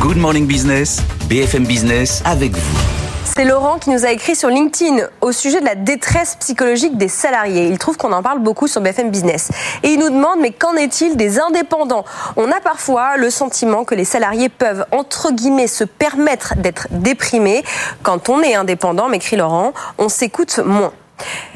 Good Morning Business, BFM Business avec vous. C'est Laurent qui nous a écrit sur LinkedIn au sujet de la détresse psychologique des salariés. Il trouve qu'on en parle beaucoup sur BFM Business. Et il nous demande, mais qu'en est-il des indépendants? On a parfois le sentiment que les salariés peuvent, entre guillemets, se permettre d'être déprimés. Quand on est indépendant, m'écrit Laurent, on s'écoute moins.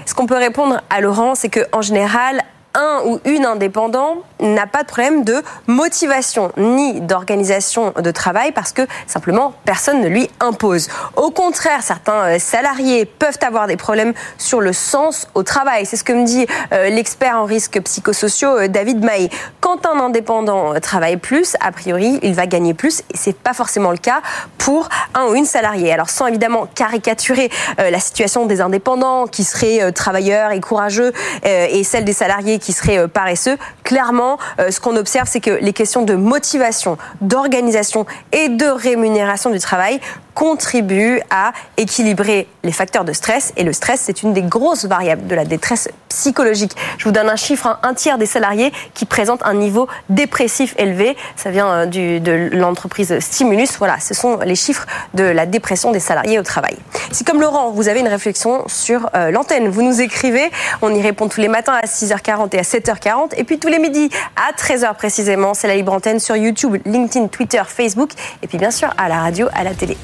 Ce qu'on peut répondre à Laurent, c'est qu'en général, un ou une indépendant n'a pas de problème de motivation ni d'organisation de travail parce que simplement personne ne lui impose. Au contraire, certains euh, salariés peuvent avoir des problèmes sur le sens au travail. C'est ce que me dit euh, l'expert en risques psychosociaux euh, David Maé. Quand un indépendant travaille plus, a priori, il va gagner plus et c'est pas forcément le cas pour un ou une salariée. Alors sans évidemment caricaturer la situation des indépendants qui seraient travailleurs et courageux et celle des salariés qui seraient euh, paresseux. Clairement, euh, ce qu'on observe, c'est que les questions de motivation, d'organisation et de rémunération du travail contribuent à équilibrer les facteurs de stress. Et le stress, c'est une des grosses variables de la détresse psychologique. Je vous donne un chiffre, hein. un tiers des salariés qui présentent un niveau dépressif élevé. Ça vient euh, de l'entreprise Stimulus. Voilà, ce sont les chiffres de la dépression des salariés au travail. Si comme Laurent, vous avez une réflexion sur l'antenne, vous nous écrivez. On y répond tous les matins à 6h40 et à 7h40. Et puis tous les midis à 13h précisément, c'est la libre antenne sur YouTube, LinkedIn, Twitter, Facebook et puis bien sûr à la radio, à la télé.